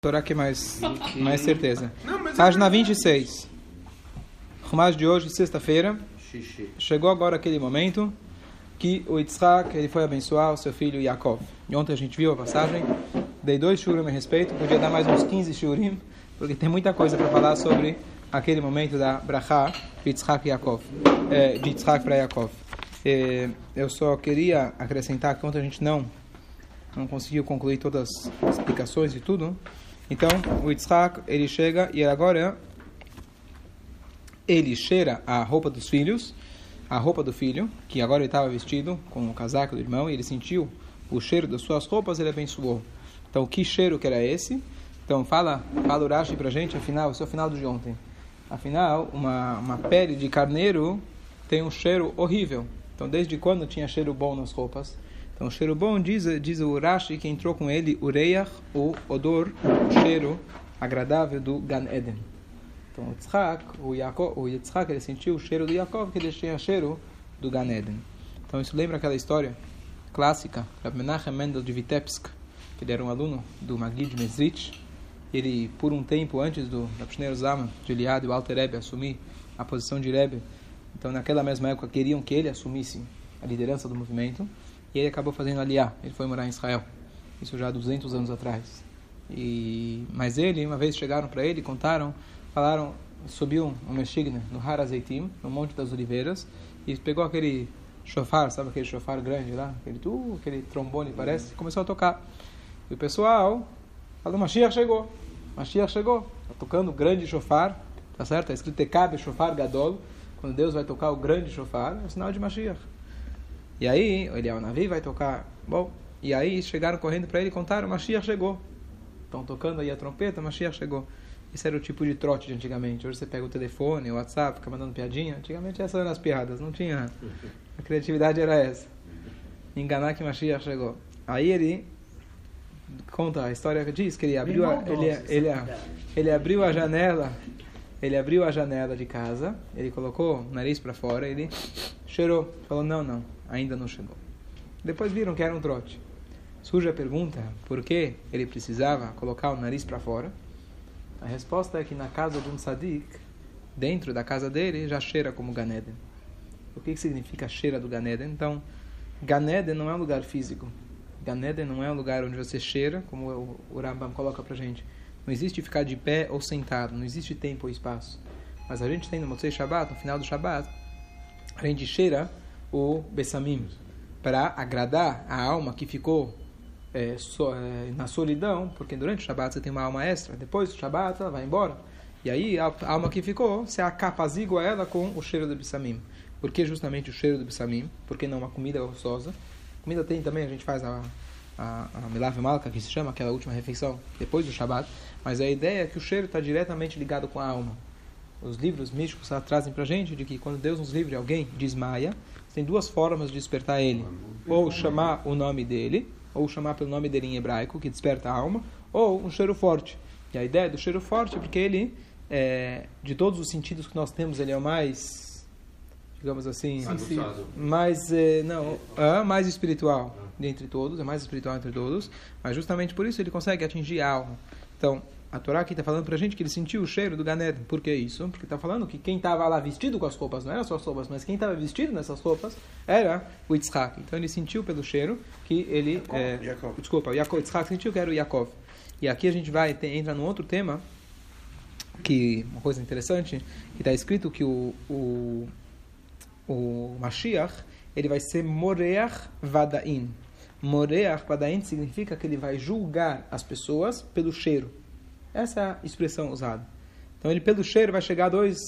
Torá que mais, mais certeza. Página 26. Rumas de hoje, sexta-feira. Chegou agora aquele momento que o Yitzhak ele foi abençoar o seu filho Yaakov. E ontem a gente viu a passagem. Dei dois shurim a respeito. Podia dar mais uns 15 shurim, porque tem muita coisa para falar sobre aquele momento da Brachá de Yitzhak e Yaakov. É, de Yitzhak para Yaakov. É, eu só queria acrescentar que ontem a gente não não conseguiu concluir todas as explicações e tudo. Então, o Yitzhak, ele chega e agora ele cheira a roupa dos filhos, a roupa do filho, que agora ele estava vestido com o casaco do irmão, e ele sentiu o cheiro das suas roupas, ele abençoou. Então, que cheiro que era esse? Então, fala, fala o Rashi pra gente, afinal, esse é o final de ontem. Afinal, uma, uma pele de carneiro tem um cheiro horrível. Então, desde quando tinha cheiro bom nas roupas? Então, cheiro bom, diz, diz o Rashi, que entrou com ele o reiach, o odor, o cheiro agradável do Gan Eden. Então, o Yitzhak, o, Yaakov, o Yitzhak, ele sentiu o cheiro do Yaakov, que ele tinha cheiro do Gan Eden. Então, isso lembra aquela história clássica, da Menachem Mendel de Vitebsk, que ele era um aluno do Magid Mezrich. Ele, por um tempo antes do Rapshner Zama, de Eliade e o Alter Rebbe, assumir a posição de Rebbe, então, naquela mesma época, queriam que ele assumisse a liderança do movimento. E ele acabou fazendo aliá, ele foi morar em Israel. Isso já há 200 anos atrás. E mas ele, uma vez chegaram para ele, contaram, falaram, subiu um mexigna no Har Azeitim, no Monte das Oliveiras, e pegou aquele chofar, sabe aquele chofar grande lá, aquele tu, aquele trombone parece, e começou a tocar. E o pessoal falou, Mashiach chegou. Mashiach chegou. Tá tocando o grande chofar, tá certo? Está escrito Tekabe Shofar Gadol. Quando Deus vai tocar o grande chofar, é sinal de Mashiach. E aí, ele é o Navi, vai tocar. Bom, e aí chegaram correndo para ele e contaram: Mashiach chegou. Estão tocando aí a trompeta, Mashiach chegou. Esse era o tipo de trote de antigamente. Hoje você pega o telefone, o WhatsApp, fica mandando piadinha. Antigamente essas eram as piadas, não tinha. A criatividade era essa. Enganar que Mashiach chegou. Aí ele conta a história que diz que ele abriu a, ele, ele, ele abriu a janela ele abriu a janela de casa, ele colocou o nariz para fora, ele cheirou, falou: Não, não, ainda não chegou. Depois viram que era um trote. Surge a pergunta: por que ele precisava colocar o nariz para fora? A resposta é que na casa de um sadik, dentro da casa dele, já cheira como Ganeden. O que, significa cheira do Ganeden? Então, Ganeden não é um lugar físico. Ganeden não é um lugar onde você cheira, como o Rambam coloca para gente não existe ficar de pé ou sentado, não existe tempo ou espaço. Mas a gente tem no Motzei Shabbat, no final do Shabbat, a gente cheira o Bessamim para agradar a alma que ficou é, so, é, na solidão, porque durante o Shabbat você tem uma alma extra, depois do Shabbat ela vai embora. E aí a alma que ficou, você acapazigua ela com o cheiro do Bessamim. Por que justamente o cheiro do Bessamim? Por que não uma comida gostosa? Comida tem também, a gente faz a a, a Milav Malka, que se chama aquela última refeição depois do Shabat, mas a ideia é que o cheiro está diretamente ligado com a alma. Os livros místicos trazem para a gente de que quando Deus nos livre alguém desmaia, tem duas formas de despertar ele: ou chamar o nome dele, ou chamar pelo nome dele em hebraico, que desperta a alma, ou um cheiro forte. E a ideia do cheiro forte é porque ele, é, de todos os sentidos que nós temos, ele é o mais, digamos assim, mais, é, não, é, mais espiritual dentre todos, é mais espiritual entre todos, mas justamente por isso ele consegue atingir a alma. Então, a Torá aqui está falando para a gente que ele sentiu o cheiro do Ganed. Por que isso? Porque está falando que quem estava lá vestido com as roupas não eram só as roupas, mas quem estava vestido nessas roupas era o Yitzhak. Então ele sentiu pelo cheiro que ele. Yaakov, é, Yaakov. Desculpa, o Yaakov, Yitzhak sentiu que era o Yaakov. E aqui a gente vai ter, entra num outro tema, que uma coisa interessante, que está escrito que o, o, o Mashiach ele vai ser Moreach Vadain. Moreach Padain significa que ele vai julgar as pessoas pelo cheiro. Essa é a expressão usada. Então ele pelo cheiro vai chegar dois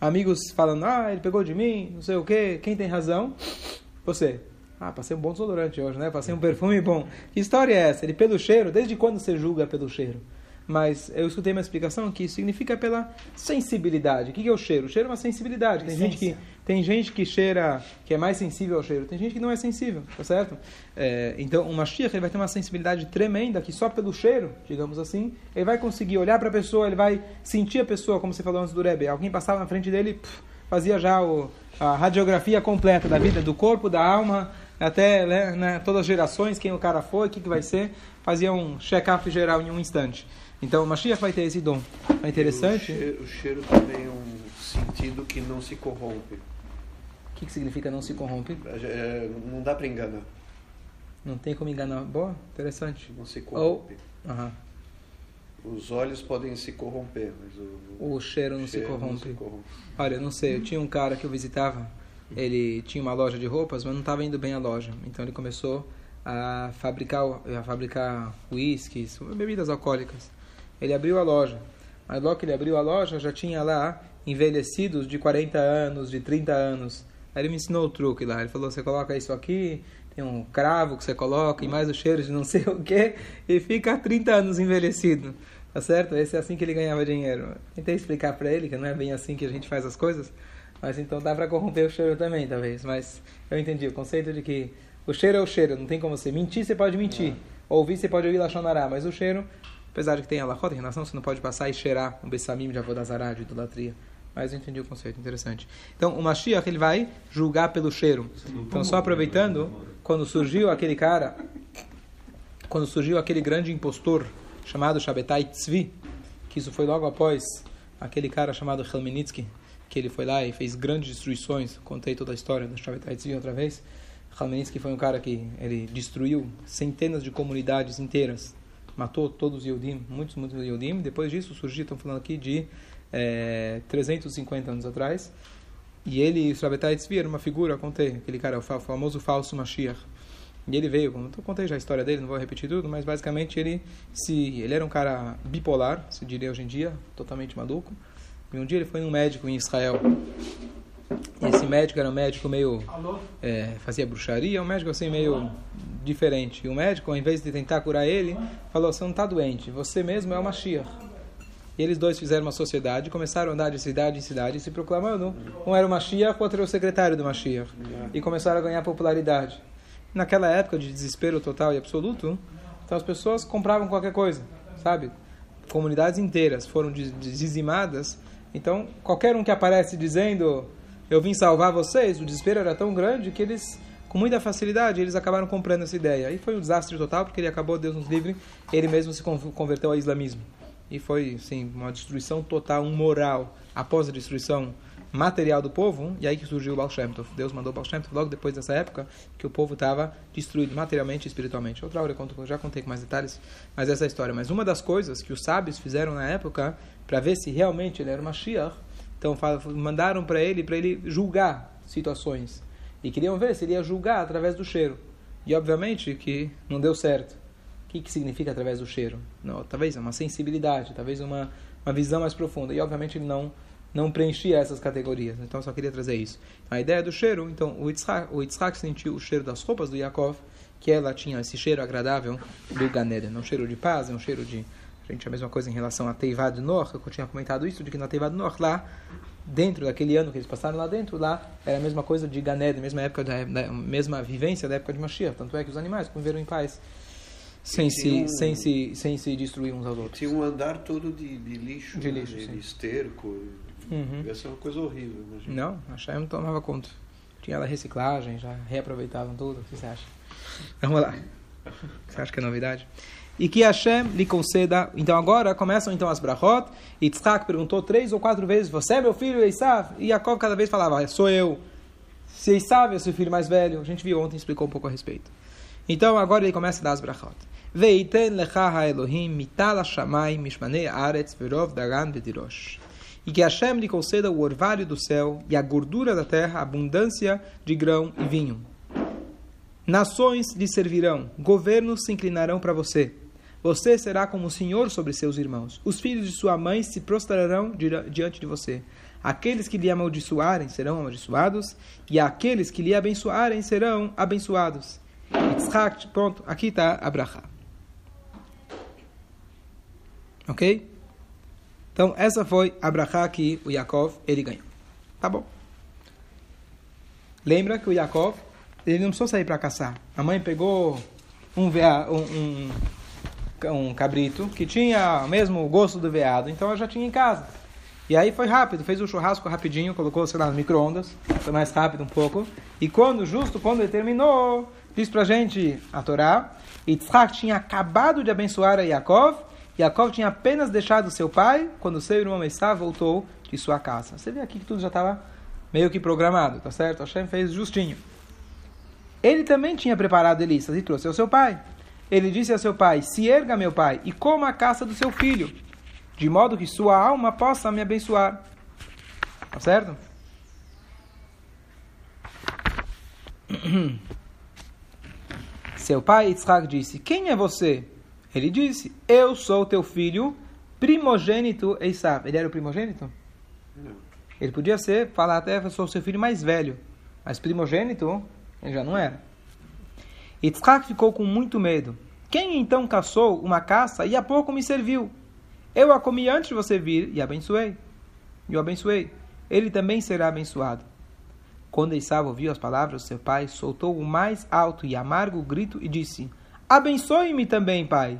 amigos falando: "Ah, ele pegou de mim, não sei o quê, quem tem razão?" Você. Ah, passei um bom desodorante hoje, né? Passei um perfume bom. Que história é essa? Ele pelo cheiro? Desde quando você julga pelo cheiro? Mas eu escutei uma explicação que significa pela sensibilidade. O que é o cheiro? O cheiro é uma sensibilidade. Tem gente que tem gente que cheira, que é mais sensível ao cheiro. Tem gente que não é sensível, tá certo? É, então, uma Mashiach ele vai ter uma sensibilidade tremenda que só pelo cheiro, digamos assim, ele vai conseguir olhar para a pessoa, ele vai sentir a pessoa, como você falou antes do Rebbe. Alguém passava na frente dele, pff, fazia já o, a radiografia completa da vida, do corpo, da alma, até né, né, todas as gerações, quem o cara foi, o que, que vai ser, fazia um check-up geral em um instante. Então, o Mashiach vai ter esse dom. É interessante. O cheiro, o cheiro também é um sentido que não se corrompe. O que, que significa não se corrompe? É, não dá para enganar. Não tem como enganar. Boa, interessante. Não se corrompe. Ou, -huh. Os olhos podem se corromper, mas o, o cheiro, não, cheiro se corrompe. não se corrompe. Olha, não sei, eu tinha um cara que eu visitava, ele tinha uma loja de roupas, mas não estava indo bem a loja. Então ele começou a fabricar, a fabricar uísques, bebidas alcoólicas. Ele abriu a loja. Mas logo que ele abriu a loja, já tinha lá envelhecidos de 40 anos, de 30 anos. Aí ele me ensinou o truque lá. Ele falou: você coloca isso aqui, tem um cravo que você coloca e mais o cheiro de não sei o que, e fica 30 anos envelhecido. Tá certo? Esse é assim que ele ganhava dinheiro. Tentei explicar para ele que não é bem assim que a gente faz as coisas, mas então dá para corromper o cheiro também, talvez. Mas eu entendi o conceito de que o cheiro é o cheiro, não tem como você mentir, você pode mentir. É. Ouvir, você pode ouvir Lachonará, mas o cheiro, apesar de que tem a lachota em relação, você não pode passar e cheirar um bessamim de avodazará, de idolatria. Mas eu entendi o conceito, interessante. Então, o Mashiach, ele vai julgar pelo cheiro. Então, só aproveitando, quando surgiu aquele cara, quando surgiu aquele grande impostor, chamado Shabetai Tzvi, que isso foi logo após aquele cara chamado Helmenitsky, que ele foi lá e fez grandes destruições. Contei toda a história do Shabetai Tzvi outra vez. Helmenitsky foi um cara que ele destruiu centenas de comunidades inteiras, matou todos os Yodim, muitos, muitos Yodim. Depois disso surgiu, estão falando aqui de é, 350 anos atrás. E ele, Shabetai Tzvi, era uma figura, contei, aquele cara, o famoso falso Mashiach e ele veio, eu contei já a história dele, não vou repetir tudo, mas basicamente ele se ele era um cara bipolar, se diria hoje em dia, totalmente maluco. E um dia ele foi num médico em Israel. E esse médico era um médico meio é, fazia bruxaria, um médico assim meio diferente. E o médico, ao invés de tentar curar ele, falou: "Você não está doente, você mesmo é o Mashiach". E eles dois fizeram uma sociedade, começaram a andar de cidade em cidade, se proclamando. Um era o Mashiach, o outro era o secretário do Mashiach. E começaram a ganhar popularidade. Naquela época de desespero total e absoluto, então as pessoas compravam qualquer coisa, sabe? Comunidades inteiras foram dizimadas. Então, qualquer um que aparece dizendo eu vim salvar vocês, o desespero era tão grande que eles, com muita facilidade, eles acabaram comprando essa ideia. E foi um desastre total, porque ele acabou, Deus nos livre, ele mesmo se converteu ao islamismo. E foi, sim, uma destruição total, um moral. Após a destruição material do povo, e aí que surgiu o Baal Shem Tov. Deus mandou o Baal Shem Tov logo depois dessa época que o povo estava destruído materialmente e espiritualmente. Outra hora eu, conto, já contei com mais detalhes, mas essa é a história. Mas uma das coisas que os sábios fizeram na época, para ver se realmente ele era uma Mashiach, então mandaram para ele, para ele julgar situações. E queriam ver se ele ia julgar através do cheiro. E obviamente que não deu certo. O que, que significa através do cheiro? Não, talvez uma sensibilidade, talvez uma, uma visão mais profunda. E obviamente ele não não preenchia essas categorias. Então, só queria trazer isso. A ideia do cheiro, então, o Yitzhak, o sentiu o cheiro das roupas do Yaakov, que ela tinha esse cheiro agradável do Ganeden. Não um cheiro de paz, é um cheiro de... Gente, a mesma coisa em relação a Teivad Nor, eu tinha comentado isso, de que na Teivad Nor, lá, dentro daquele ano que eles passaram lá dentro, lá era a mesma coisa de Ganeden, mesma época, da, da, mesma vivência da época de Mashiach. Tanto é que os animais conviveram em paz sem se, um, sem, se, sem se destruir uns aos outros. Tinha um andar todo de, de lixo, de lixo né? de esterco, Uhum. Ia ser uma coisa horrível, imagina. Não, a Shem não tomava conta. Tinha lá reciclagem, já reaproveitavam tudo. O que você acha? Vamos lá. Você acha que é novidade? E que Hashem lhe conceda. Então agora começam então as brachot. E Tzchak perguntou três ou quatro vezes: Você é meu filho, Esav? E Jacob cada vez falava: Sou eu. Se Esav é seu filho mais velho. A gente viu ontem, explicou um pouco a respeito. Então agora ele começa a dar as brachot. Veiten lecha ha-Elohim mital ha-shamayim mishmanei aretz verov dagan bedirosh e que Hashem lhe conceda o orvalho do céu e a gordura da terra, abundância de grão e vinho. Nações lhe servirão, governos se inclinarão para você. Você será como o Senhor sobre seus irmãos. Os filhos de sua mãe se prostrarão diante de você. Aqueles que lhe amaldiçoarem serão amaldiçoados, e aqueles que lhe abençoarem serão abençoados. Yitzhak, pronto, aqui está Abraham. Ok? Então, essa foi a que o Yaakov ele ganhou. Tá bom. Lembra que o Yaakov ele não precisou sair para caçar. A mãe pegou um, um, um, um, cabrito que tinha o mesmo gosto do veado, então ela já tinha em casa. E aí foi rápido, fez o churrasco rapidinho, colocou, sei lá, no micro-ondas, foi mais rápido um pouco. E quando, justo quando ele terminou, diz pra gente a Torá, Yitzhak tinha acabado de abençoar a Yaakov Yaakov tinha apenas deixado seu pai quando seu irmão Esav voltou de sua casa. Você vê aqui que tudo já estava meio que programado, tá certo? Hashem fez justinho. Ele também tinha preparado Elissas e trouxe ao seu pai. Ele disse a seu pai: Se erga, meu pai, e coma a caça do seu filho, de modo que sua alma possa me abençoar. Tá certo? Seu pai Yitzhak disse: Quem é você? Ele disse: Eu sou teu filho primogênito Esav. Ele era o primogênito? Não. Ele podia ser, falar até, eu sou seu filho mais velho. Mas primogênito, ele já não era. Yitzhak ficou com muito medo. Quem então caçou uma caça e há pouco me serviu? Eu a comi antes de você vir e abençoei. E o abençoei. Ele também será abençoado. Quando Esav ouviu as palavras do seu pai, soltou o mais alto e amargo grito e disse: Abençoe-me também, pai.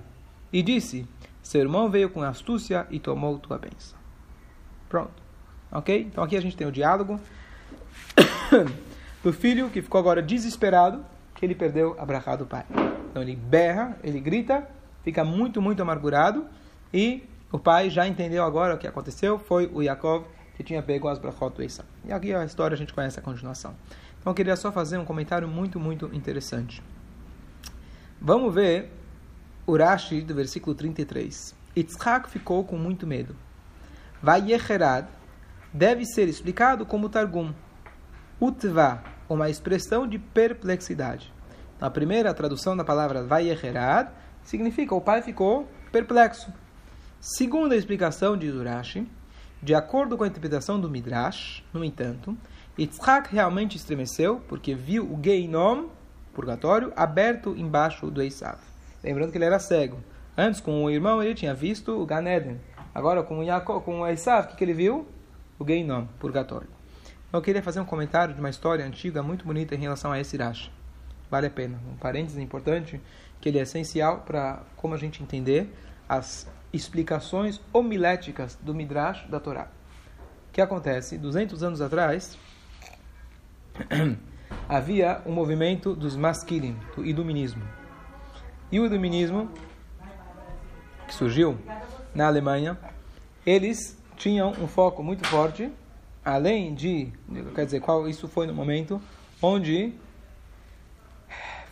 E disse: Seu irmão veio com astúcia e tomou tua bênção. Pronto. Ok? Então aqui a gente tem o diálogo do filho que ficou agora desesperado que ele perdeu a brachá do pai. Então ele berra, ele grita, fica muito, muito amargurado e o pai já entendeu agora o que aconteceu. Foi o Yaakov que tinha pego as brachot do Esav. E aqui a história a gente conhece a continuação. Então eu queria só fazer um comentário muito, muito interessante. Vamos ver o Rashi do versículo 33. Yitzhak ficou com muito medo. Vayecherad deve ser explicado como Targum. Utva, uma expressão de perplexidade. Então, a primeira tradução da palavra Vayecherad significa o pai ficou perplexo. Segunda explicação de Urashi, de acordo com a interpretação do Midrash, no entanto, Yitzhak realmente estremeceu porque viu o Geinom, purgatório, aberto embaixo do Esav. Lembrando que ele era cego. Antes, com o irmão, ele tinha visto o Gan Eden. Agora, com Yaakov, com o Esav, o que, que ele viu? O Geinom, purgatório. Eu queria fazer um comentário de uma história antiga muito bonita em relação a esse Rashi. Vale a pena. Um parênteses importante, que ele é essencial para como a gente entender as explicações homiléticas do Midrash da Torá. O que acontece? 200 anos atrás, havia um movimento dos maskilim, do iluminismo. E o iluminismo, que surgiu na Alemanha, eles tinham um foco muito forte, além de, quer dizer, qual isso foi no momento onde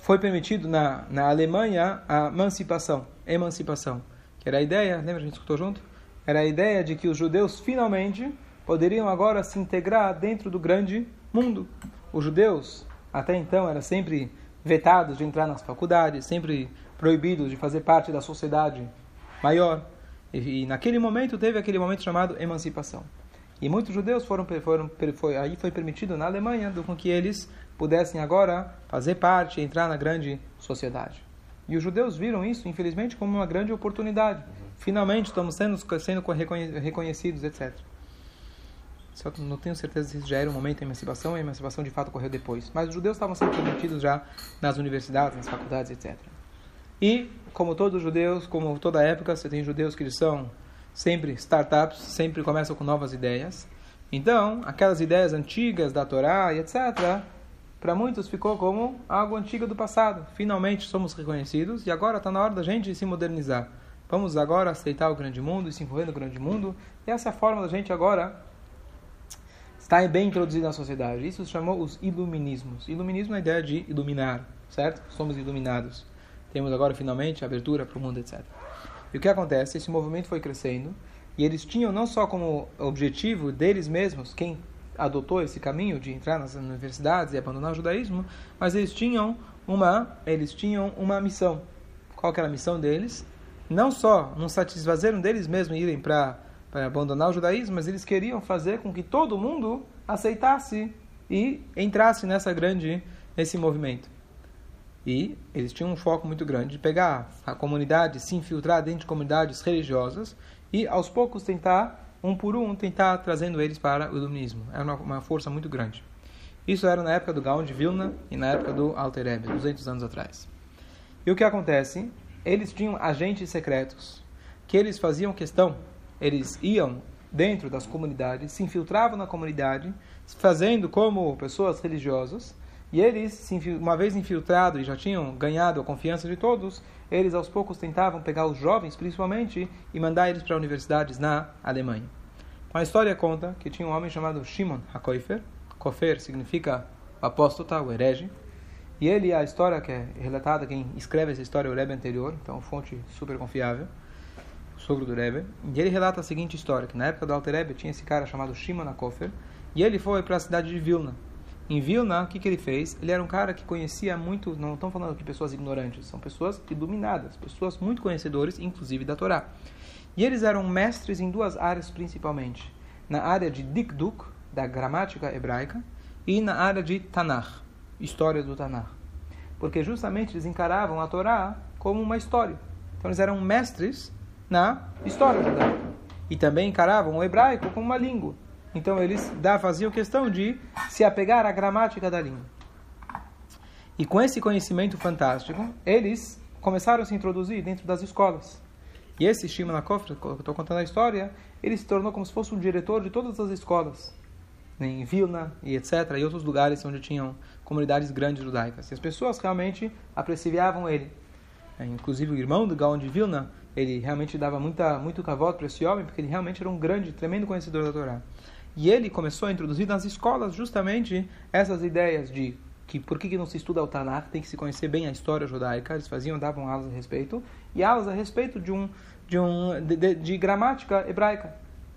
foi permitido na, na Alemanha a emancipação, emancipação que era a ideia, lembra a gente escutou junto? Era a ideia de que os judeus finalmente poderiam agora se integrar dentro do grande mundo. Os judeus, até então, eram sempre vetados de entrar nas faculdades, sempre proibidos de fazer parte da sociedade maior. E, e naquele momento teve aquele momento chamado emancipação. E muitos judeus foram, foram foi, aí foi permitido na Alemanha com que eles pudessem agora fazer parte, entrar na grande sociedade. E os judeus viram isso, infelizmente, como uma grande oportunidade. Finalmente estamos sendo, sendo reconhecidos, etc. Só não tenho certeza se já era o momento da emancipação, a emancipação de fato ocorreu depois. Mas os judeus estavam sendo permitidos já nas universidades, nas faculdades, etc. E, como todos os judeus, como toda época, você tem judeus que são sempre startups, sempre começam com novas ideias. Então, aquelas ideias antigas da Torá e etc., para muitos ficou como algo antigo do passado. Finalmente somos reconhecidos e agora está na hora da gente se modernizar. Vamos agora aceitar o grande mundo e se envolver no grande mundo. E essa é a forma da gente agora estar bem introduzido na sociedade. Isso se chamou os iluminismos. Iluminismo é a ideia de iluminar, certo? Somos iluminados. Temos agora finalmente abertura para o mundo, etc. E o que acontece? Esse movimento foi crescendo e eles tinham não só como objetivo deles mesmos, quem adotou esse caminho de entrar nas universidades e abandonar o judaísmo, mas eles tinham uma, eles tinham uma missão. Qual era a missão deles? Não só não satisfazeram deles mesmos irem para abandonar o judaísmo, mas eles queriam fazer com que todo mundo aceitasse e entrasse nessa grande nesse movimento. E eles tinham um foco muito grande de pegar a comunidade, se infiltrar dentro de comunidades religiosas e aos poucos tentar um por um, tentar trazendo eles para o iluminismo. Era uma, uma força muito grande. Isso era na época do Gaon de Vilna e na época do Alter Rebbe, 200 anos atrás. E o que acontece? Eles tinham agentes secretos que eles faziam questão, eles iam dentro das comunidades, se infiltravam na comunidade, fazendo como pessoas religiosas, E eles, uma vez infiltrados e já tinham ganhado a confiança de todos, eles aos poucos tentavam pegar os jovens, principalmente, e mandar eles para universidades na Alemanha. A história conta que tinha um homem chamado Shimon HaKoifer. Kofer significa tá? o herege. E ele, a história que é relatada, quem escreve essa história é o Rebbe anterior, então fonte super confiável, sogro do Rebbe. E ele relata a seguinte história, que na época do Alter Rebbe tinha esse cara chamado Shimon HaKofer, e ele foi para a cidade de Vilna, em Vilna, o que, que ele fez? Ele era um cara que conhecia muito, não estão falando aqui pessoas ignorantes, são pessoas iluminadas, pessoas muito conhecedores, inclusive da Torá. E eles eram mestres em duas áreas principalmente: na área de Dikduk, da gramática hebraica, e na área de Tanakh, história do Tanakh. Porque justamente eles encaravam a Torá como uma história. Então eles eram mestres na história judaica. E também encaravam o hebraico como uma língua. Então eles faziam questão de se apegar à gramática da língua. E com esse conhecimento fantástico, eles começaram a se introduzir dentro das escolas. E esse Shimon Akofra, que eu estou contando a história, ele se tornou como se fosse um diretor de todas as escolas, né, em Vilna e etc., e outros lugares onde tinham comunidades grandes judaicas. E as pessoas realmente apreciavam ele. É, inclusive o irmão do Gaon de Vilna, ele realmente dava muita, muito cavalo para esse homem, porque ele realmente era um grande, tremendo conhecedor da Torá. E ele começou a introduzir nas escolas justamente essas ideias de que por que, não se estuda o Tanakh, tem que se conhecer bem a história judaica, eles faziam, davam aulas a respeito, e aulas a respeito de um de, um, de, de, de gramática hebraica,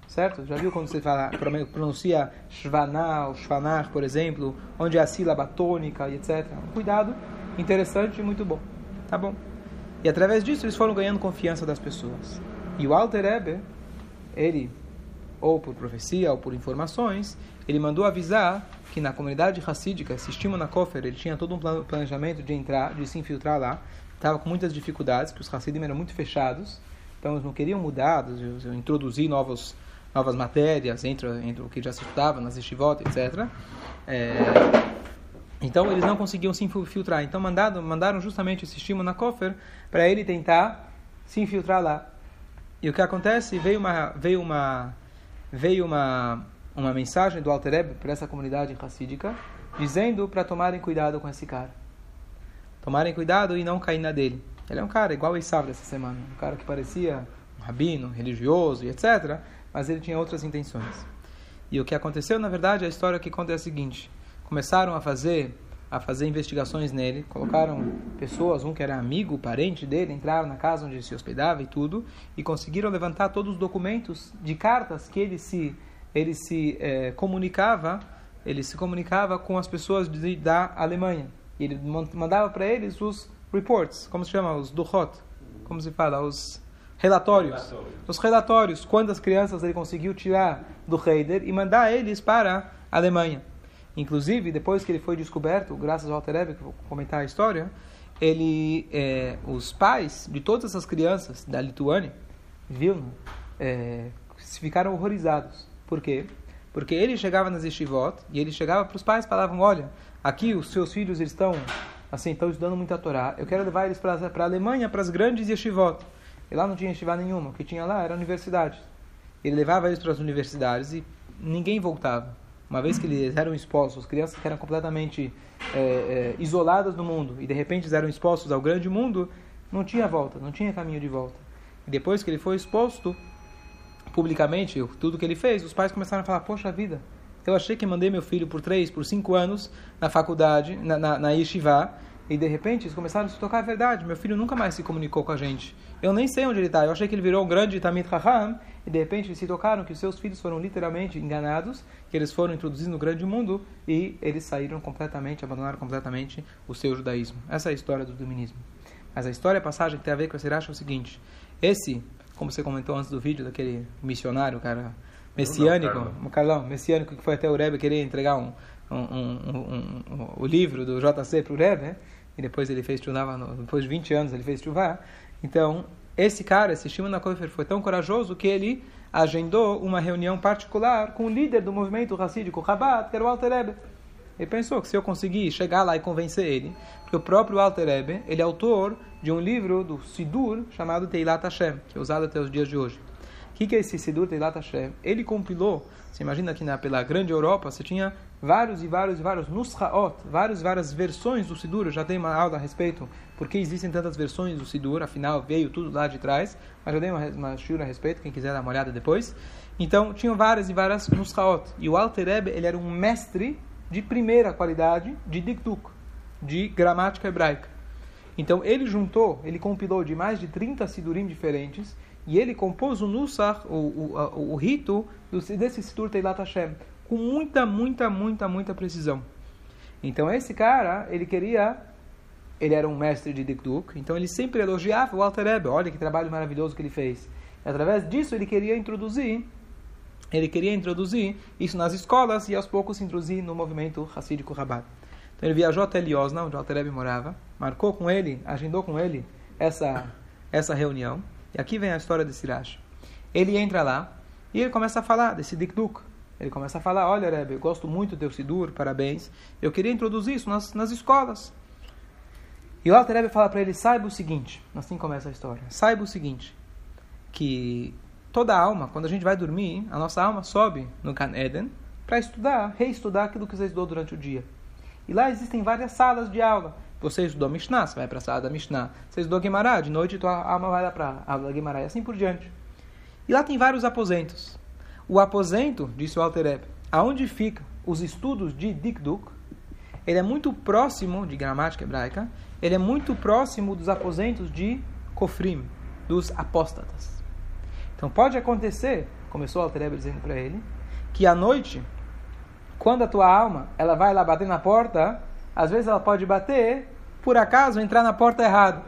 certo? Já viu quando você fala, pronuncia Shvaná ou Shvanar, por exemplo, onde é a sílaba tônica e etc. Cuidado, interessante e muito bom, tá bom? E através disso eles foram ganhando confiança das pessoas. E o Alter Eber, ele ou por profecia, ou por informações, ele mandou avisar que na comunidade racídica, esse na Kofer, ele tinha todo um planejamento de entrar, de se infiltrar lá, estava com muitas dificuldades, que os Hassidim eram muito fechados, então eles não queriam mudar, introduzir novos, novas matérias entre, entre o que já se estudava nas estivot, etc. É, então eles não conseguiam se infiltrar. Então mandaram, mandaram justamente esse na Kofer para ele tentar se infiltrar lá. E o que acontece? Veio uma, veio uma veio uma, uma mensagem do Alter Rebbe para essa comunidade racídica, dizendo para tomarem cuidado com esse cara. Tomarem cuidado e não cair na dele. Ele é um cara igual o Isav dessa semana, um cara que parecia um rabino, religioso e etc., mas ele tinha outras intenções. E o que aconteceu, na verdade, a história que conta é a seguinte: começaram a fazer a fazer investigações nele, colocaram pessoas, um que era amigo, parente dele, entraram na casa onde ele se hospedava e tudo, e conseguiram levantar todos os documentos de cartas que ele se ele se é, comunicava, ele se comunicava com as pessoas de, da Alemanha. E ele mandava para eles os reports, como se chama, os duhot, como se fala, os relatórios, relatórios. os relatórios, quantas crianças ele conseguiu tirar do Heider e mandar eles para a Alemanha. Inclusive, depois que ele foi descoberto, graças ao Altereb, que vou comentar a história, ele, é, os pais de todas essas crianças da Lituânia, Vilna, é, ficaram horrorizados. Por quê? Porque ele chegava nas estivot e ele chegava para os pais e falavam: Olha, aqui os seus filhos estão assim, estão estudando muita Torá. Eu quero levar eles para a Alemanha, para as grandes estivot. E lá não tinha estivá nenhuma. O que tinha lá era universidade. Ele levava eles para as universidades e ninguém voltava uma vez que eles eram expostos, crianças que eram completamente é, é, isoladas do mundo e de repente eram expostos ao grande mundo, não tinha volta, não tinha caminho de volta. E depois que ele foi exposto publicamente, tudo que ele fez, os pais começaram a falar: Poxa vida, eu achei que mandei meu filho por três, por cinco anos na faculdade, na, na, na yeshiva, e de repente eles começaram a se tocar a verdade. Meu filho nunca mais se comunicou com a gente. Eu nem sei onde ele está. Eu achei que ele virou um grande Tamid Raham. E de repente eles se tocaram que os seus filhos foram literalmente enganados, que eles foram introduzidos no grande mundo e eles saíram completamente, abandonaram completamente o seu judaísmo. Essa é a história do dominismo. Mas a história, a passagem que tem a ver com esse Siracha é o seguinte: esse, como você comentou antes do vídeo, daquele missionário, cara messiânico, o Carlão, messiânico que foi até o Rebbe querer entregar um, um, um, um, o livro do JC para o Rebbe, né? e depois ele fez chuvá, depois de 20 anos ele fez chuvá. Então, esse cara, esse Shimon Kofer, foi tão corajoso que ele agendou uma reunião particular com o líder do movimento racídico Rabat, que era o Alter Rebbe. Ele pensou que se eu conseguir chegar lá e convencer ele, porque o próprio Alter Rebbe, ele é autor de um livro do Sidur chamado Teilat Hashem, que é usado até os dias de hoje. que, que é esse Sidur Teilat Hashem? Ele compilou, você imagina que na, pela grande Europa você tinha vários e vários e vários Nusraot, várias várias versões do Sidur. Eu já dei uma aula a respeito por que existem tantas versões do Sidur, afinal veio tudo lá de trás, mas já dei uma, uma shura a respeito, quem quiser dar uma olhada depois. Então, tinham várias e várias Nusraot. E o Alter Rebbe, ele era um mestre de primeira qualidade de Dikduk, de gramática hebraica. Então, ele juntou, ele compilou de mais de 30 Sidurim diferentes, e ele compôs o Nusach, o, o, o, o rito desse Sidur Teilat Hashem, com muita, muita, muita, muita precisão. Então, esse cara, ele queria ele era um mestre de Dikduk, então ele sempre elogiava o Alter Rebbe, olha que trabalho maravilhoso que ele fez. E através disso ele queria introduzir ele queria introduzir isso nas escolas e aos poucos introduzir no movimento Hassidico Rabat. Então ele viajou até Liosna, onde o Alter Rebbe morava, marcou com ele, agendou com ele essa, essa reunião. E aqui vem a história de Sirash. Ele entra lá e ele começa a falar desse Dikduk. Ele começa a falar, olha Rebbe, eu gosto muito do teu Sidur, parabéns. Eu queria introduzir isso nas, nas escolas. E o Alter fala para ele, saiba o seguinte, assim começa a história, saiba o seguinte, que toda alma, quando a gente vai dormir, a nossa alma sobe no Gan Eden para estudar, reestudar aquilo que você estudou durante o dia. E lá existem várias salas de aula. Você estudou Mishnah, você vai para a sala da Mishnah. Você estudou Guimarães, de noite tua alma vai lá para a aula da Guimarães, e assim por diante. E lá tem vários aposentos. O aposento, disse o Alter aonde fica os estudos de Dikduk, ele é muito próximo de gramática hebraica, ele é muito próximo dos aposentos de Kofrim, dos apóstatas. Então pode acontecer, começou o Alter dizendo para ele, que à noite, quando a tua alma ela vai lá bater na porta, às vezes ela pode bater, por acaso, entrar na porta errada.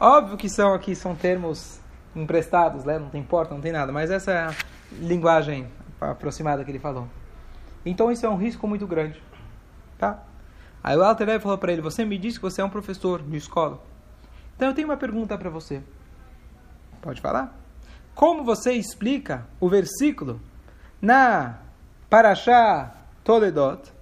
Óbvio que são aqui são termos emprestados, né? não tem porta, não tem nada, mas essa é a linguagem aproximada que ele falou. Então isso é um risco muito grande. Tá? Aí o Alter falou para ele: Você me disse que você é um professor de escola. Então eu tenho uma pergunta para você. Pode falar? Como você explica o versículo na Parashá Toledot,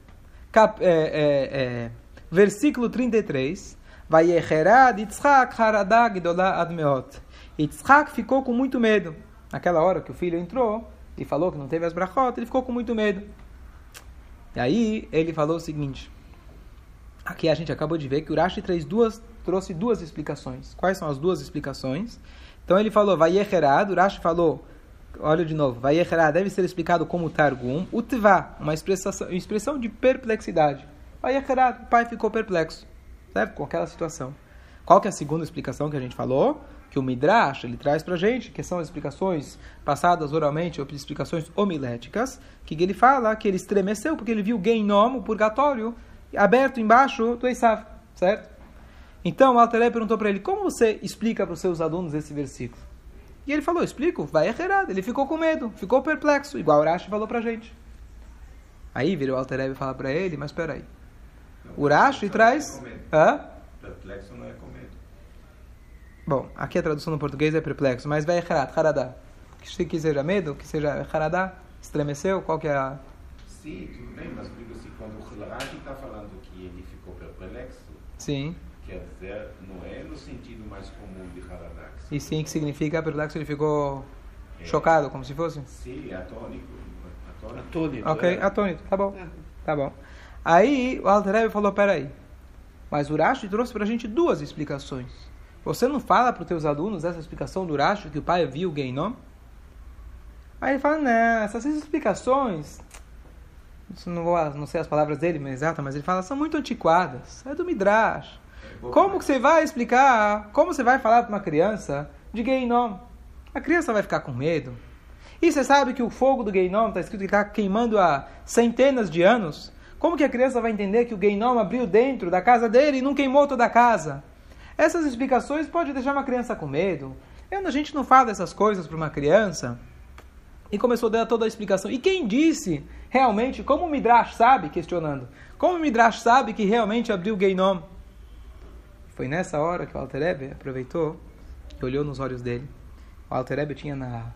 cap, é, é, é, versículo 33, Vayecherad Yitzhak haradag admeot. Yitzhak ficou com muito medo. Naquela hora que o filho entrou e falou que não teve as brachot, ele ficou com muito medo. E aí ele falou o seguinte: Aqui a gente acabou de ver que o Rashi duas, trouxe duas explicações. Quais são as duas explicações? Então ele falou, vai o Rashi falou, olha de novo, vai deve ser explicado como Targum, Utva, uma expressão, expressão de perplexidade. Vai o pai ficou perplexo, certo? Com aquela situação. Qual que é a segunda explicação que a gente falou? Que o Midrash, ele traz pra gente, que são explicações passadas oralmente, ou explicações homiléticas, que ele fala que ele estremeceu porque ele viu Geinom, o purgatório, aberto embaixo do Esav, certo? Então o perguntou para ele, como você explica para os seus alunos esse versículo? E ele falou, explico, vai errado. Ele ficou com medo, ficou perplexo, igual o Urashi falou para gente. Aí virou o Alter e fala para ele, mas espera aí. O Urashi traz... É Hã? Perplexo não é com medo. Bom, aqui a tradução no português é perplexo, mas vai errado, haradá. Que seja medo, que seja haradá, estremeceu, qual que é a... Sim, tudo bem, mas digo assim, quando o Rashi está falando que ele ficou perplexo, sim. quer dizer, não é no sentido mais comum de Haradax. E sim, que significa perplexo, ele ficou é. chocado, como se fosse? Sim, atônico. Atônito. atônito ok, é. atônito, tá bom. É. Tá bom. Aí o Alter falou, peraí, mas o Rashi trouxe pra gente duas explicações. Você não fala para os teus alunos essa explicação do Rashi, que o pai viu o Gainom? Aí ele fala, não, essas explicações não, vou, não sei as palavras dele mas exata, mas ele fala, são muito antiquadas. É do Midrash. É como que você vai explicar, como você vai falar para uma criança de Geinom? A criança vai ficar com medo. E você sabe que o fogo do Geinom está escrito que está queimando há centenas de anos? Como que a criança vai entender que o Geinom abriu dentro da casa dele e não queimou toda a casa? Essas explicações podem deixar uma criança com medo. Eu, a gente não fala essas coisas para uma criança. E começou a dar toda a explicação. E quem disse realmente, como o Midrash sabe, questionando, como o Midrash sabe que realmente abriu o Geinom? Foi nessa hora que o Alterebe aproveitou e olhou nos olhos dele. O Alterebe tinha na,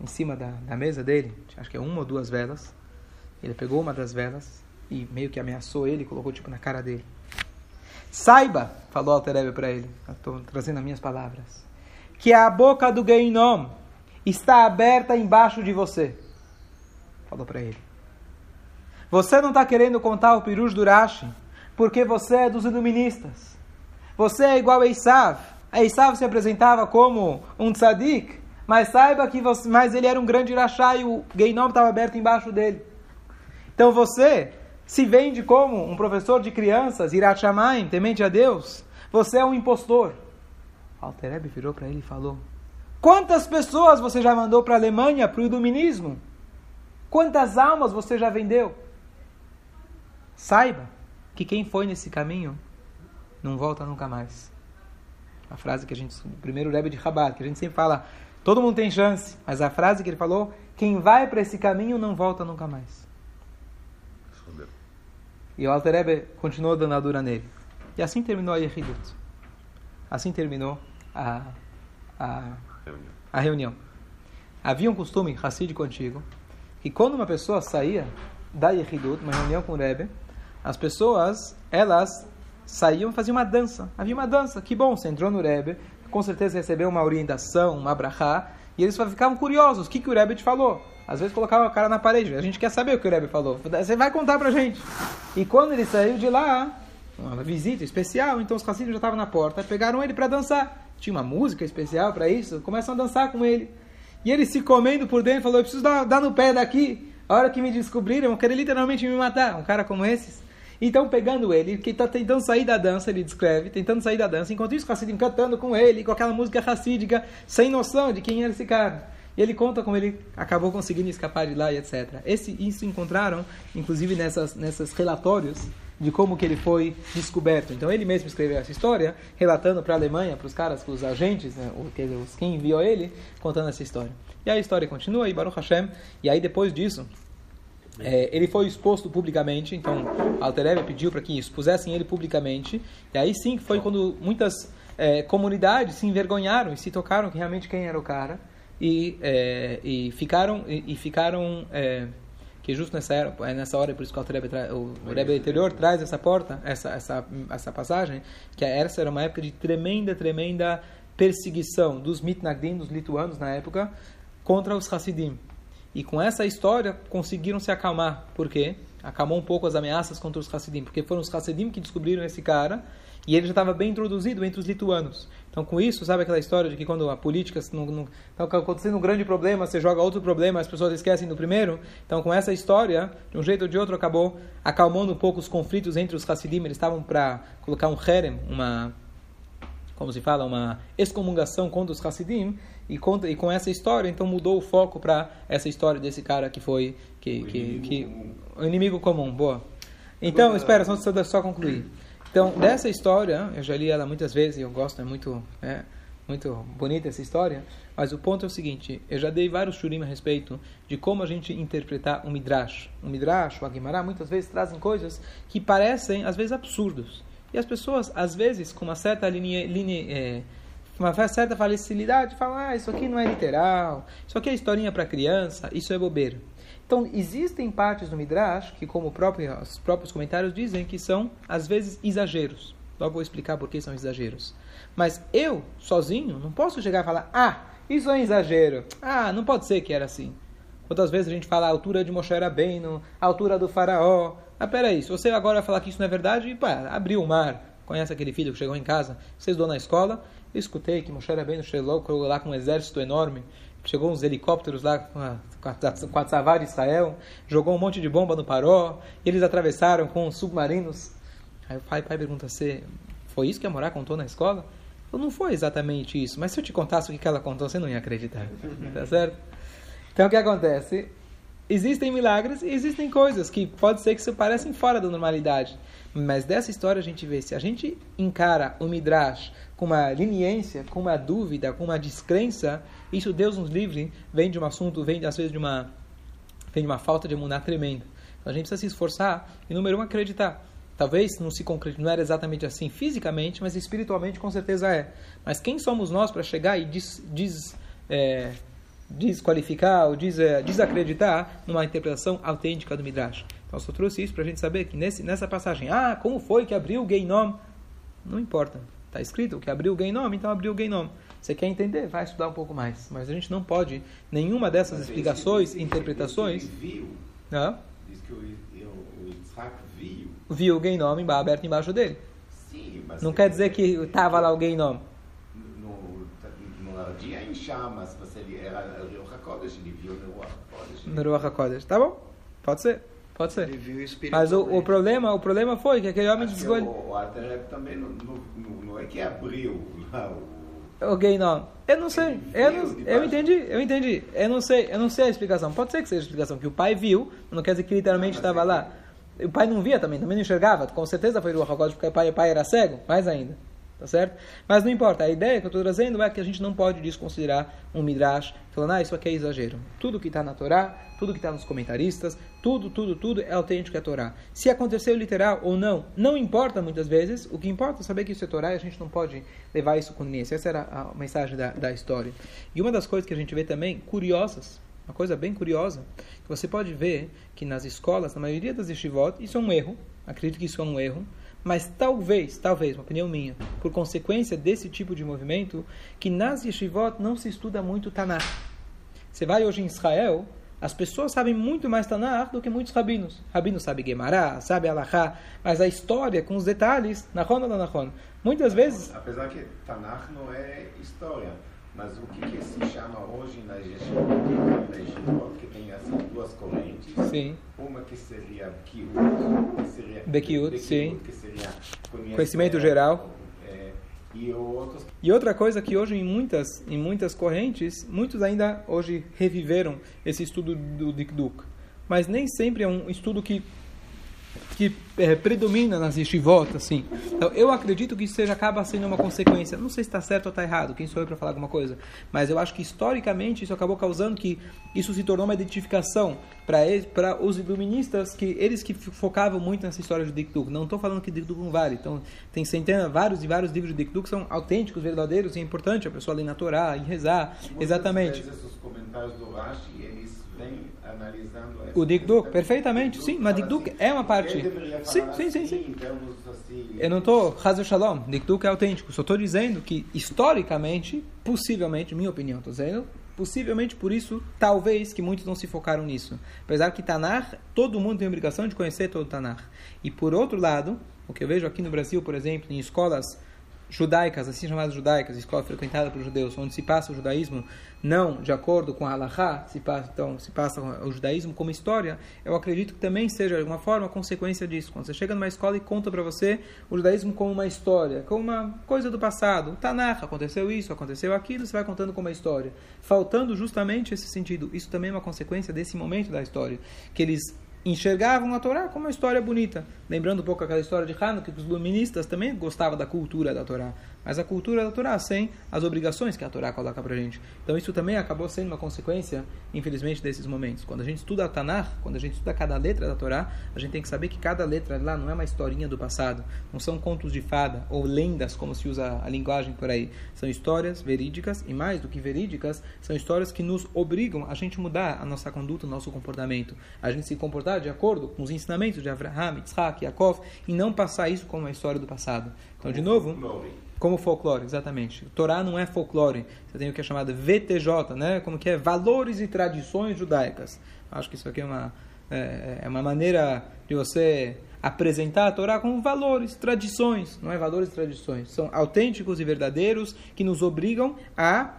em cima da, da mesa dele, acho que é uma ou duas velas. Ele pegou uma das velas e meio que ameaçou ele, colocou tipo na cara dele. Saiba, falou Alterebe para ele, estou trazendo as minhas palavras, que a boca do Geinom está aberta embaixo de você. Falou para ele. Você não está querendo contar o Pirush do Rashi porque você é dos iluministas. Você é igual a Esav. A Esav se apresentava como um tzadik, mas saiba que você, mas ele era um grande irachá e o Geinom estava aberto embaixo dele. Então você se vende como um professor de crianças, Irachamaim, temente a Deus. Você é um impostor. Altereb virou para ele e falou: Quantas pessoas você já mandou para a Alemanha, para o iluminismo? Quantas almas você já vendeu? Saiba que quem foi nesse caminho não volta nunca mais. A frase que a gente, o primeiro Rebbe de Rabat, que a gente sempre fala, todo mundo tem chance, mas a frase que ele falou, quem vai para esse caminho não volta nunca mais. E o Alter Rebbe continuou dando a dura nele. E assim terminou a Yehidut. Assim terminou a, a, a reunião. Havia um costume racídico antigo, que quando uma pessoa saía da Yehidut, uma reunião com o Rebbe, as pessoas, elas saíam e faziam uma dança. Havia uma dança. Que bom, você entrou no Rebbe, com certeza recebeu uma orientação, uma brachá, e eles ficavam curiosos. O que, que o Rebbe te falou? Às vezes colocava a cara na parede. A gente quer saber o que o Rebbe falou. Você vai contar pra gente. E quando ele saiu de lá, uma visita especial, então os caciques já estavam na porta, pegaram ele para dançar. Tinha uma música especial para isso, começam a dançar com ele. E ele se comendo por dentro, falou: Eu preciso dar, dar no pé daqui. A hora que me descobriram, vão querer literalmente me matar. Um cara como esses. Então, pegando ele, que está tentando sair da dança, ele descreve, tentando sair da dança, enquanto isso, Hassidim cantando com ele, com aquela música racídica, sem noção de quem era esse cara. E ele conta como ele acabou conseguindo escapar de lá e etc. Esse, isso encontraram, inclusive, nessas, nessas relatórios de como que ele foi descoberto. Então ele mesmo escreveu essa história, relatando para a Alemanha, para os caras, para os agentes, né, os, quem enviou ele, contando essa história. E a história continua, e Baruch Hashem, e aí depois disso, é, ele foi exposto publicamente, então Alterebe pediu para que expusessem ele publicamente, e aí sim foi quando muitas é, comunidades se envergonharam e se tocaram que realmente quem era o cara, e, é, e ficaram, e, e ficaram é, que justo nessa, era, é nessa hora, por isso que o Rebbe, o, o Rebbe anterior traz essa porta, essa, essa, essa passagem, que essa era uma época de tremenda, tremenda perseguição dos mitnagdim, dos lituanos na época, contra os Hassidim. E com essa história conseguiram se acalmar. Por quê? Acalmou um pouco as ameaças contra os Hassidim, porque foram os Hassidim que descobriram esse cara e ele já estava bem introduzido entre os lituanos. Então, com isso, sabe aquela história de que quando a política está acontecendo um grande problema, você joga outro problema, as pessoas esquecem do primeiro? Então, com essa história, de um jeito ou de outro, acabou acalmando um pouco os conflitos entre os Hassidim. Eles estavam para colocar um herem, uma, como se fala, uma excomungação contra os Hassidim. E, contra, e com essa história, então mudou o foco para essa história desse cara que foi que, o que, inimigo, que, comum. O inimigo comum. Boa. Então, espera, só, só concluir. Então, dessa história, eu já li ela muitas vezes e eu gosto, é muito, é, muito bonita essa história, mas o ponto é o seguinte, eu já dei vários shurim a respeito de como a gente interpretar um midrash. Um midrash, o Aguimará, muitas vezes trazem coisas que parecem, às vezes, absurdos. E as pessoas, às vezes, com uma certa linha, linha é, uma certa facilidade, falam, ah, isso aqui não é literal, isso aqui é historinha para criança, isso é bobeira. Então, existem partes do Midrash que, como próprio, os próprios comentários dizem, que são, às vezes, exageros. Logo vou explicar por que são exageros. Mas eu, sozinho, não posso chegar e falar, ah, isso é um exagero. Ah, não pode ser que era assim. Quantas vezes a gente fala a altura de Moshe Rabbeinu, a altura do faraó. Ah, peraí, se você agora falar que isso não é verdade, pá, abriu o mar. Conhece aquele filho que chegou em casa, vocês estudou na escola, eu escutei que Moshe Rabbeinu chegou lá com um exército enorme chegou uns helicópteros lá com a, Tzavá de Israel, jogou um monte de bomba no Paró, e eles atravessaram com submarinos. Aí o pai, pai pergunta se foi isso que a Morá contou na escola? Eu, não foi exatamente isso, mas se eu te contasse o que ela contou, você não ia acreditar. tá certo? Então o que acontece? Existem milagres e existem coisas que pode ser que se parecem fora da normalidade. Mas dessa história a gente vê, se a gente encara o Midrash com uma leniência, com uma dúvida, com uma descrença, isso, Deus nos livre, vem de um assunto, vem às vezes de uma, vem de uma falta de imunar tremenda. Então a gente precisa se esforçar e, número um, acreditar. Talvez não se concretize, não era exatamente assim fisicamente, mas espiritualmente com certeza é. Mas quem somos nós para chegar e des, des, é, desqualificar ou des, é, desacreditar numa interpretação autêntica do Midrash? Então só trouxe isso para a gente saber que nesse, nessa passagem, ah, como foi que abriu o Geinom? Não importa. Está escrito que abriu o Geinom, então abriu o Geinom. Você quer entender? Vai estudar um pouco mais. Mas a gente não pode, nenhuma dessas explicações, interpretações. viu, Não? diz que o, o, o Yitzhak viu. Viu alguém nome aberto embaixo dele. Sim, mas. Não quer dizer que estava lá alguém nome. No, no Ardia em chamas, mas ele era o Ruach HaKodesh, ele viu no Ruach HaKodesh. No Ruach HaKodesh. Tá bom? Pode ser. Pode ser. Mas o, o problema, o problema foi que aquele homem desgolhou. o, o também não, não, não, é que abriu lá o. Alguém não. Eu não sei. Eu, não, eu entendi, eu entendi. Eu não sei, eu não sei a explicação. Pode ser que seja a explicação que o pai viu, não quer dizer que literalmente estava é lá. O pai não via também, também não enxergava. Com certeza foi o Ruach porque o pai, o pai era cego, mais ainda. Tá certo? Mas não importa. A ideia que eu estou trazendo é que a gente não pode desconsiderar um midrash falando, ah, isso aqui é exagero. Tudo que está na Torá, tudo que está nos comentaristas, tudo, tudo, tudo é autêntico é Torá. Se aconteceu literal ou não, não importa muitas vezes. O que importa é saber que isso é Torá e a gente não pode levar isso com nisso. Essa era a mensagem da, da história. E uma das coisas que a gente vê também, curiosas, uma coisa bem curiosa, que você pode ver que nas escolas, na maioria das yeshivot, isso é um erro, acredito que isso é um erro, mas talvez, talvez, uma opinião minha, por consequência desse tipo de movimento, que nas yeshivot não se estuda muito Tanakh. Você vai hoje em Israel, as pessoas sabem muito mais Tanakh do que muitos rabinos. Rabinos sabem Gemara, sabe Alahá, mas a história com os detalhes, Nahon ou não Nahon. Muitas vezes, Apesar que Tanakh não é história, mas o que, que se chama hoje na Yeshivot, na que tem assim duas correntes, sim, uma que seria Kiut, que seria Bekiut, sim. que seria Conhecimento geral. é, e outros E outra coisa que hoje em muitas, em muitas correntes, muitos ainda hoje reviveram esse estudo do Dikduk. Mas nem sempre é um estudo que que é, predomina nas yeshivot, assim. Então, eu acredito que isso seja, acaba sendo uma consequência. Não sei se está certo ou está errado, quem sou eu para falar alguma coisa. Mas eu acho que historicamente isso acabou causando que isso se tornou uma identificação para os iluministas, que eles que focavam muito nessa história de Dikduk. Não estou falando que Dikduk não vale. Então, tem centenas, vários e vários livros de Dikduk que são autênticos, verdadeiros, e é importante a pessoa ler na Torá e rezar. Muitas Exatamente. vezes os comentários do Rashi, eles vêm analisando essa O Dikduk, perfeitamente, sim, mas Dikduk é uma parte- Sim, sim, sim, assim, sim. assim, Eu não estou Hazel Shalom, Dikduk é autêntico. Só estou dizendo que, historicamente, possivelmente, minha opinião, estou dizendo, possivelmente por isso, talvez, que muitos não se focaram nisso. Apesar que Tanar, todo mundo tem a obrigação de conhecer todo o Tanar. E por outro lado, o que eu vejo aqui no Brasil, por exemplo, em escolas judaicas, assim chamadas judaicas, escola frequentada por judeus, onde se passa o judaísmo não de acordo com a halakha, se passa, então se passa o judaísmo como história, eu acredito que também seja de alguma forma consequência disso. Quando você chega numa escola e conta para você o judaísmo como uma história, como uma coisa do passado, Tanakh, aconteceu isso, aconteceu aquilo, você vai contando como uma história, faltando justamente esse sentido. Isso também é uma consequência desse momento da história, que eles enxergavam a Torá como uma história bonita. Lembrando um pouco aquela história de Hanukkah, que os luministas também gostavam da cultura da Torá. Mas a cultura da Torá sem as obrigações que a Torá coloca pra gente. Então isso também acabou sendo uma consequência, infelizmente, desses momentos. Quando a gente estuda a Tanakh, quando a gente estuda cada letra da Torá, a gente tem que saber que cada letra lá não é uma historinha do passado. Não são contos de fada ou lendas, como se usa a linguagem por aí. São histórias verídicas e mais do que verídicas, são histórias que nos obrigam a gente mudar a nossa conduta, o nosso comportamento. A gente se comportar de acordo com os ensinamentos de Abraham, Yitzhak, Yaakov e não passar isso como uma história do passado. Então, de novo, folclore. Como folclore, exatamente. Torá não é folclore. Você tem o que é chamado VTJ, né? Como que é valores e tradições judaicas. Acho que isso aqui é uma é, é uma maneira de você apresentar a Torá como valores, tradições, não é valores e tradições. São autênticos e verdadeiros que nos obrigam a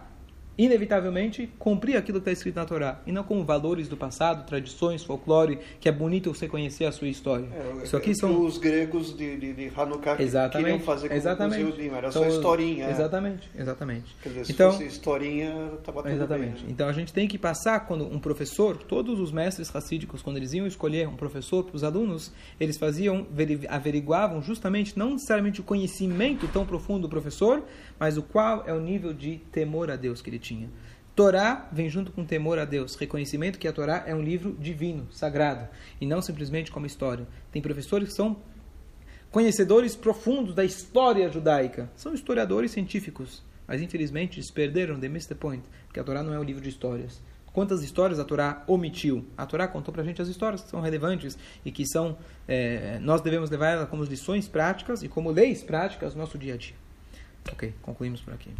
inevitavelmente cumprir aquilo que está escrito na Torá e não como valores do passado, tradições, folclore, que é bonito você conhecer a sua história. É, Isso aqui é, são Os gregos de, de, de Hanukkah que Exatamente. queriam fazer com exatamente. os Eudim, era Então, só historinha. é. Exatamente, exatamente. Quer dizer, se então, fosse historinha, estava tudo exatamente. bem. né? Então a gente tem que passar quando um professor, todos os mestres racídicos, quando eles iam escolher um professor para os alunos, eles faziam, veri- averiguavam justamente não necessariamente o conhecimento tão profundo do professor, mas o qual é o nível de temor a Deus que ele tinha. Torá vem junto com temor a Deus, reconhecimento que a Torá é um livro divino, sagrado, e não simplesmente como história. Tem professores que são conhecedores profundos da história judaica, são historiadores científicos, mas infelizmente eles perderam the missed point, porque a Torá não é um livro de histórias. Quantas histórias a Torá omitiu? A Torá contou pra gente as histórias que são relevantes e que são eh, nós devemos levar ela como lições práticas e como leis práticas no nosso dia a dia. Ok, concluímos por aqui.